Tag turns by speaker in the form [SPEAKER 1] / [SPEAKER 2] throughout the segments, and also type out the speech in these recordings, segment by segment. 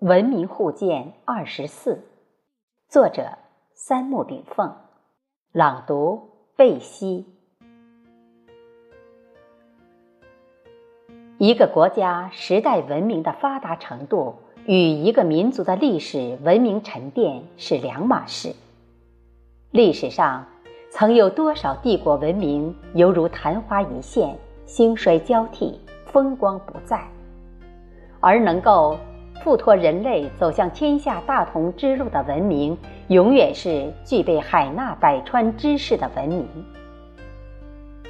[SPEAKER 1] 文明互鉴二十四，作者三木炳凤，朗读贝西。一个国家时代文明的发达程度与一个民族的历史文明沉淀是两码事。历史上曾有多少帝国文明犹如昙花一现，兴衰交替，风光不再，而能够。附托人类走向天下大同之路的文明，永远是具备海纳百川知识的文明。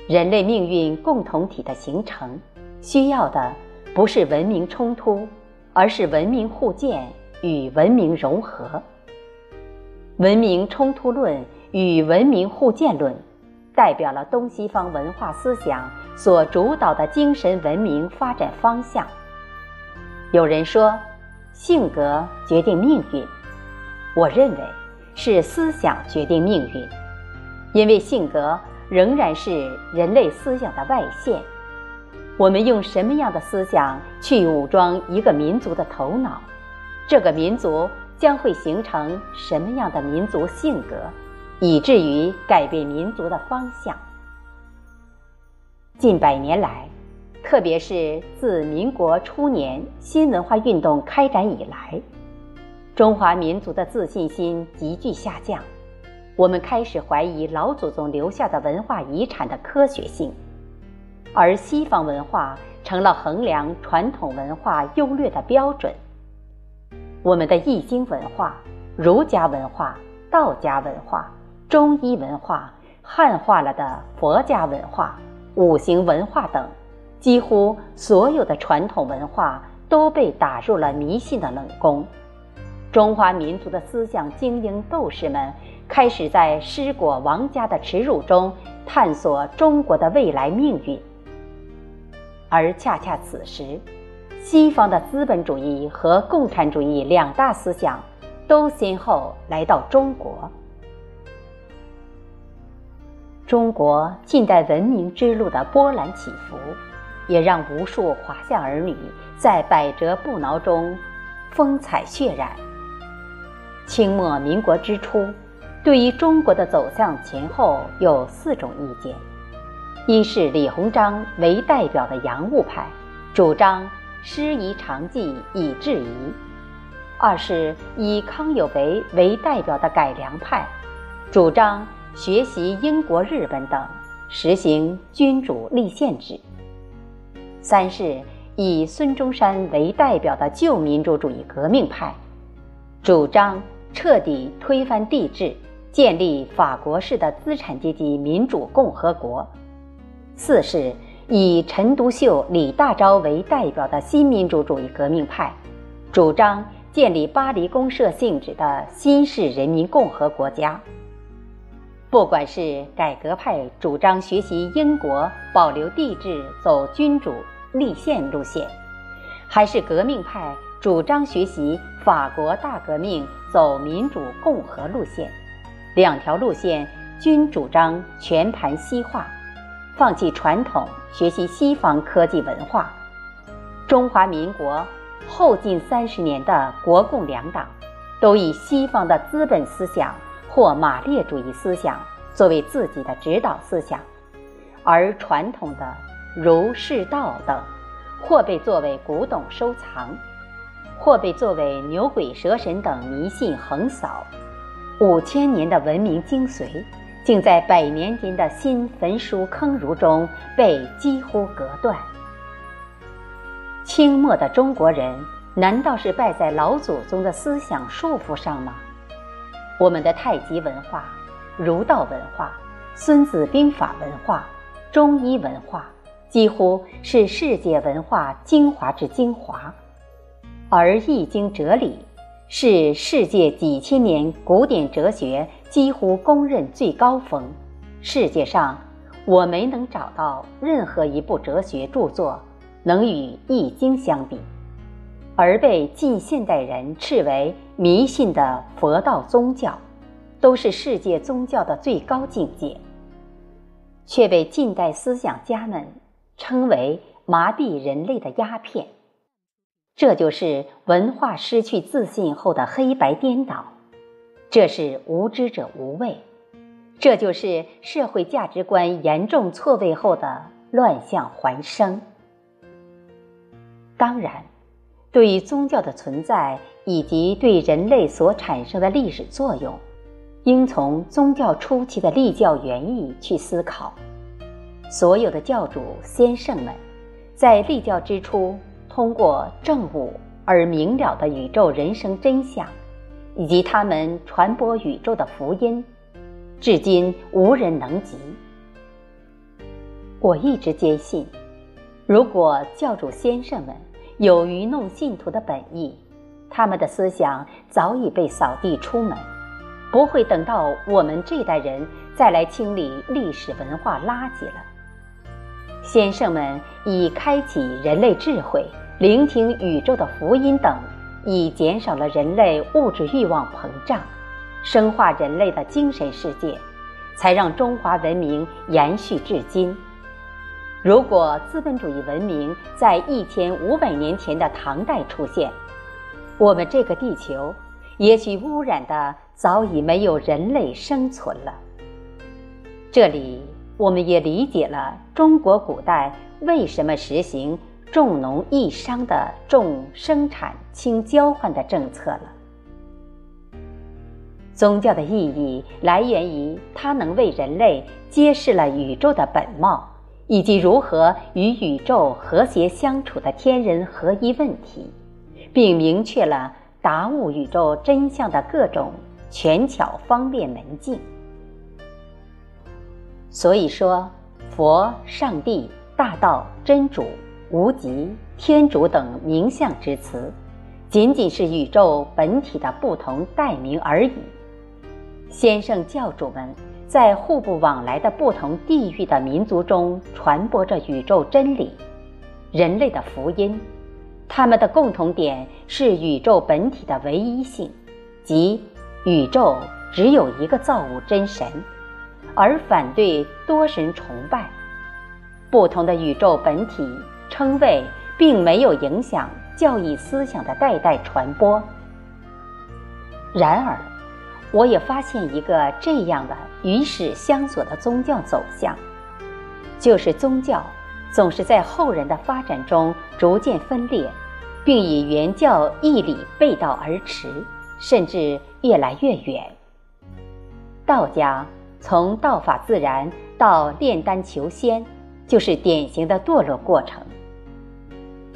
[SPEAKER 1] 人类命运共同体的形成，需要的不是文明冲突，而是文明互鉴与文明融合。文明冲突论与文明互鉴论，代表了东西方文化思想所主导的精神文明发展方向。有人说。性格决定命运，我认为是思想决定命运，因为性格仍然是人类思想的外现。我们用什么样的思想去武装一个民族的头脑，这个民族将会形成什么样的民族性格，以至于改变民族的方向。近百年来。特别是自民国初年新文化运动开展以来，中华民族的自信心急剧下降，我们开始怀疑老祖宗留下的文化遗产的科学性，而西方文化成了衡量传统文化优劣的标准。我们的易经文化、儒家文化、道家文化、中医文化、汉化了的佛家文化、五行文化等。几乎所有的传统文化都被打入了迷信的冷宫，中华民族的思想精英斗士们开始在失果王家的耻辱中探索中国的未来命运。而恰恰此时，西方的资本主义和共产主义两大思想都先后来到中国。中国近代文明之路的波澜起伏。也让无数华夏儿女在百折不挠中风采血染。清末民国之初，对于中国的走向前后有四种意见：一是李鸿章为代表的洋务派，主张师夷长技以制夷；二是以康有为为代表的改良派，主张学习英国、日本等，实行君主立宪制。三是以孙中山为代表的旧民主主义革命派，主张彻底推翻帝制，建立法国式的资产阶级民主共和国。四是以陈独秀、李大钊为代表的新民主主义革命派，主张建立巴黎公社性质的新式人民共和国家。不管是改革派主张学习英国，保留帝制，走君主。立宪路线，还是革命派主张学习法国大革命，走民主共和路线。两条路线均主张全盘西化，放弃传统，学习西方科技文化。中华民国后近三十年的国共两党，都以西方的资本思想或马列主义思想作为自己的指导思想，而传统的。儒释道等，或被作为古董收藏，或被作为牛鬼蛇神等迷信横扫。五千年的文明精髓，竟在百年间的新焚书坑儒中被几乎隔断。清末的中国人，难道是败在老祖宗的思想束缚上吗？我们的太极文化、儒道文化、孙子兵法文化、中医文化。几乎是世界文化精华之精华，而《易经》哲理是世界几千年古典哲学几乎公认最高峰。世界上，我没能找到任何一部哲学著作能与《易经》相比，而被近现代人斥为迷信的佛道宗教，都是世界宗教的最高境界，却被近代思想家们。称为麻痹人类的鸦片。这就是文化失去自信后的黑白颠倒，这是无知者无畏，这就是社会价值观严重错位后的乱象环生。当然，对于宗教的存在以及对人类所产生的历史作用，应从宗教初期的立教原意去思考。所有的教主先圣们，在立教之初。通过正悟而明了的宇宙人生真相，以及他们传播宇宙的福音，至今无人能及。我一直坚信，如果教主先生们有愚弄信徒的本意，他们的思想早已被扫地出门，不会等到我们这代人再来清理历史文化垃圾了。先生们已开启人类智慧。聆听宇宙的福音等，已减少了人类物质欲望膨胀，深化人类的精神世界，才让中华文明延续至今。如果资本主义文明在一千五百年前的唐代出现，我们这个地球也许污染的早已没有人类生存了。这里我们也理解了中国古代为什么实行。重农抑商的重生产轻交换的政策了。宗教的意义来源于它能为人类揭示了宇宙的本貌，以及如何与宇宙和谐相处的天人合一问题，并明确了达悟宇宙真相的各种权巧方便门径。所以说，佛、上帝、大道、真主。无极、天主等名相之词，仅仅是宇宙本体的不同代名而已。先圣教主们在互不往来的不同地域的民族中传播着宇宙真理、人类的福音。他们的共同点是宇宙本体的唯一性，即宇宙只有一个造物真神，而反对多神崇拜。不同的宇宙本体。称谓并没有影响教义思想的代代传播。然而，我也发现一个这样的与史相左的宗教走向，就是宗教总是在后人的发展中逐渐分裂，并以原教义理背道而驰，甚至越来越远。道家从道法自然到炼丹求仙，就是典型的堕落过程。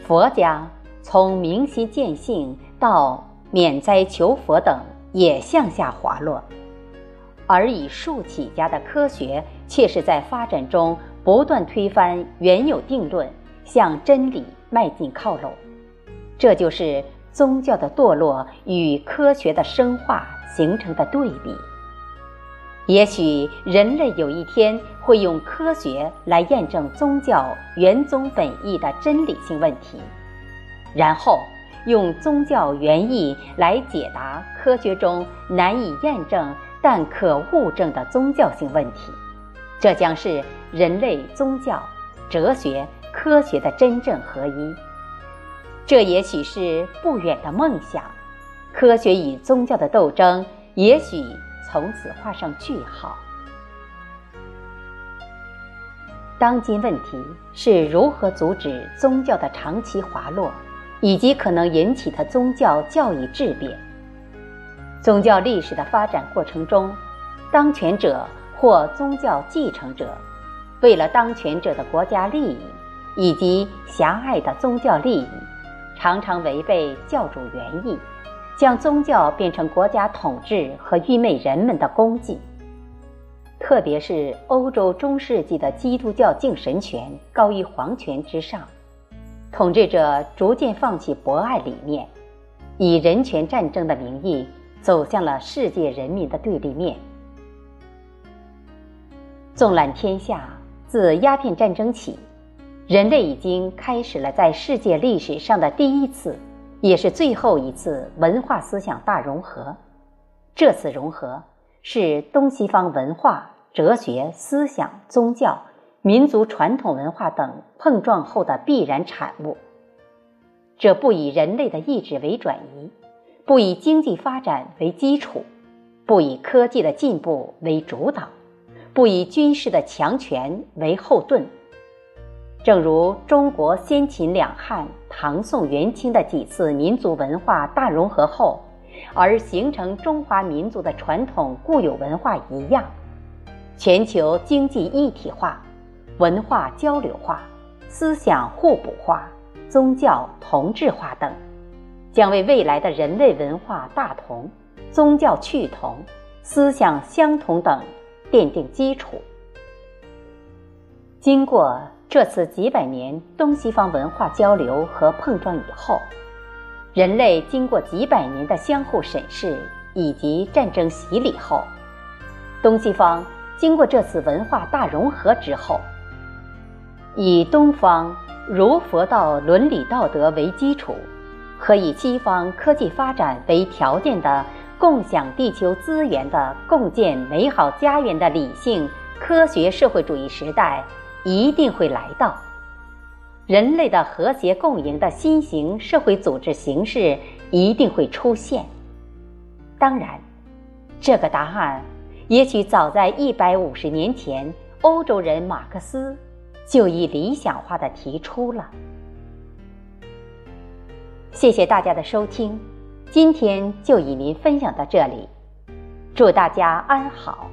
[SPEAKER 1] 佛家从明心见性到免灾求佛等也向下滑落，而以术起家的科学却是在发展中不断推翻原有定论，向真理迈进靠拢。这就是宗教的堕落与科学的生化形成的对比。也许人类有一天会用科学来验证宗教原宗本意的真理性问题，然后用宗教原意来解答科学中难以验证但可物证的宗教性问题。这将是人类宗教、哲学、科学的真正合一。这也许是不远的梦想。科学与宗教的斗争，也许。从此画上句号。当今问题是如何阻止宗教的长期滑落，以及可能引起的宗教教义质变。宗教历史的发展过程中，当权者或宗教继承者，为了当权者的国家利益以及狭隘的宗教利益，常常违背教主原意。将宗教变成国家统治和愚昧人们的功绩，特别是欧洲中世纪的基督教敬神权高于皇权之上，统治者逐渐放弃博爱理念，以人权战争的名义走向了世界人民的对立面。纵览天下，自鸦片战争起，人类已经开始了在世界历史上的第一次。也是最后一次文化思想大融合。这次融合是东西方文化、哲学、思想、宗教、民族传统文化等碰撞后的必然产物。这不以人类的意志为转移，不以经济发展为基础，不以科技的进步为主导，不以军事的强权为后盾。正如中国先秦两汉、唐宋元清的几次民族文化大融合后，而形成中华民族的传统固有文化一样，全球经济一体化、文化交流化、思想互补化、宗教同质化等，将为未来的人类文化大同、宗教趋同、思想相同等奠定基础。经过。这次几百年东西方文化交流和碰撞以后，人类经过几百年的相互审视以及战争洗礼后，东西方经过这次文化大融合之后，以东方如佛道伦理道德为基础，和以西方科技发展为条件的共享地球资源的共建美好家园的理性科学社会主义时代。一定会来到，人类的和谐共赢的新型社会组织形式一定会出现。当然，这个答案也许早在一百五十年前，欧洲人马克思就已理想化的提出了。谢谢大家的收听，今天就与您分享到这里，祝大家安好。